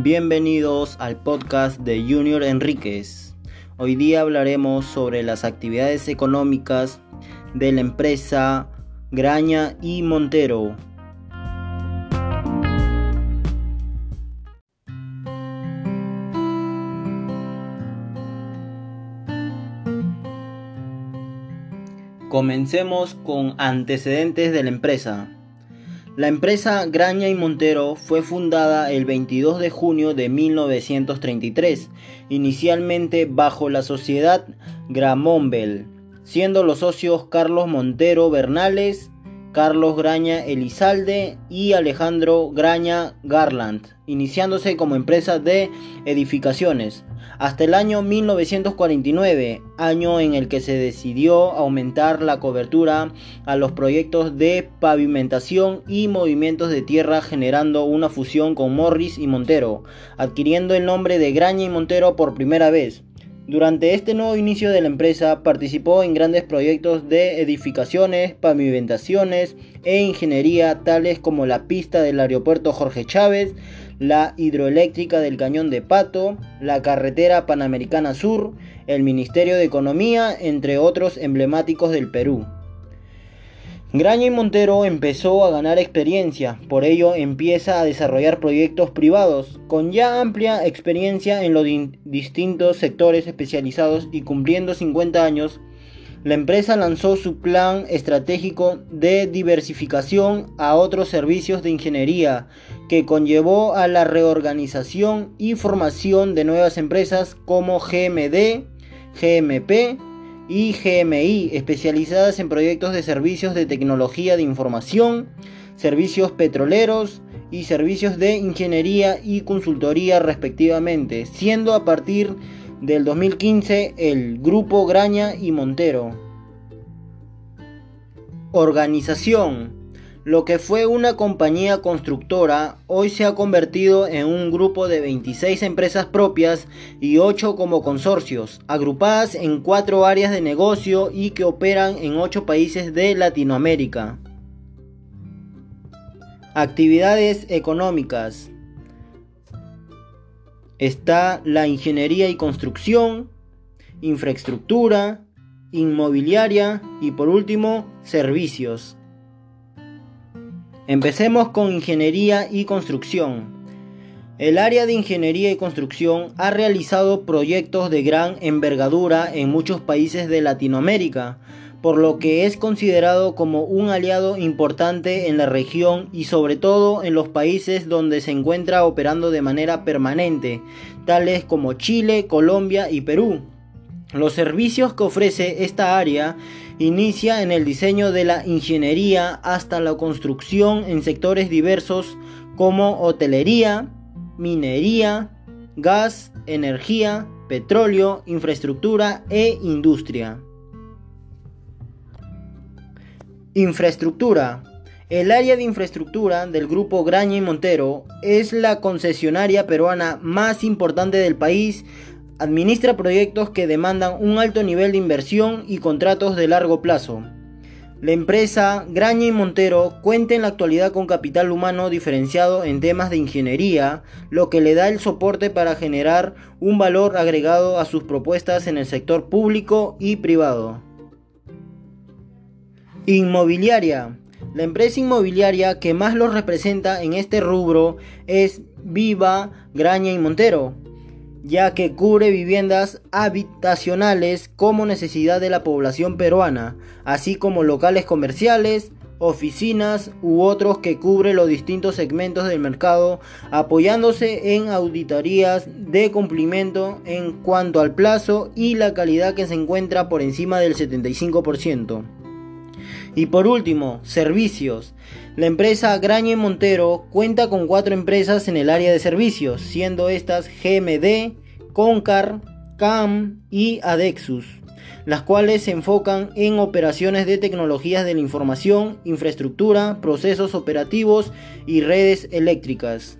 Bienvenidos al podcast de Junior Enríquez. Hoy día hablaremos sobre las actividades económicas de la empresa Graña y Montero. Comencemos con antecedentes de la empresa. La empresa Graña y Montero fue fundada el 22 de junio de 1933, inicialmente bajo la sociedad Gramonbel, siendo los socios Carlos Montero Bernales, Carlos Graña Elizalde y Alejandro Graña Garland, iniciándose como empresa de edificaciones hasta el año 1949, año en el que se decidió aumentar la cobertura a los proyectos de pavimentación y movimientos de tierra generando una fusión con Morris y Montero, adquiriendo el nombre de Graña y Montero por primera vez. Durante este nuevo inicio de la empresa participó en grandes proyectos de edificaciones, pavimentaciones e ingeniería tales como la pista del aeropuerto Jorge Chávez, la hidroeléctrica del Cañón de Pato, la carretera Panamericana Sur, el Ministerio de Economía, entre otros emblemáticos del Perú. Graña y Montero empezó a ganar experiencia, por ello empieza a desarrollar proyectos privados con ya amplia experiencia en los distintos sectores especializados y cumpliendo 50 años, la empresa lanzó su plan estratégico de diversificación a otros servicios de ingeniería que conllevó a la reorganización y formación de nuevas empresas como GMD, GMP, y GMI, especializadas en proyectos de servicios de tecnología de información, servicios petroleros y servicios de ingeniería y consultoría respectivamente, siendo a partir del 2015 el Grupo Graña y Montero. Organización lo que fue una compañía constructora hoy se ha convertido en un grupo de 26 empresas propias y 8 como consorcios, agrupadas en 4 áreas de negocio y que operan en 8 países de Latinoamérica. Actividades económicas. Está la ingeniería y construcción, infraestructura, inmobiliaria y por último servicios. Empecemos con ingeniería y construcción. El área de ingeniería y construcción ha realizado proyectos de gran envergadura en muchos países de Latinoamérica, por lo que es considerado como un aliado importante en la región y sobre todo en los países donde se encuentra operando de manera permanente, tales como Chile, Colombia y Perú. Los servicios que ofrece esta área inicia en el diseño de la ingeniería hasta la construcción en sectores diversos como hotelería, minería, gas, energía, petróleo, infraestructura e industria. Infraestructura. El área de infraestructura del grupo Graña y Montero es la concesionaria peruana más importante del país Administra proyectos que demandan un alto nivel de inversión y contratos de largo plazo. La empresa Graña y Montero cuenta en la actualidad con capital humano diferenciado en temas de ingeniería, lo que le da el soporte para generar un valor agregado a sus propuestas en el sector público y privado. Inmobiliaria. La empresa inmobiliaria que más los representa en este rubro es Viva, Graña y Montero ya que cubre viviendas habitacionales como necesidad de la población peruana, así como locales comerciales, oficinas u otros que cubre los distintos segmentos del mercado, apoyándose en auditorías de cumplimiento en cuanto al plazo y la calidad que se encuentra por encima del 75%. Y por último, servicios. La empresa Graña Montero cuenta con cuatro empresas en el área de servicios, siendo estas GMD, Concar, CAM y Adexus, las cuales se enfocan en operaciones de tecnologías de la información, infraestructura, procesos operativos y redes eléctricas.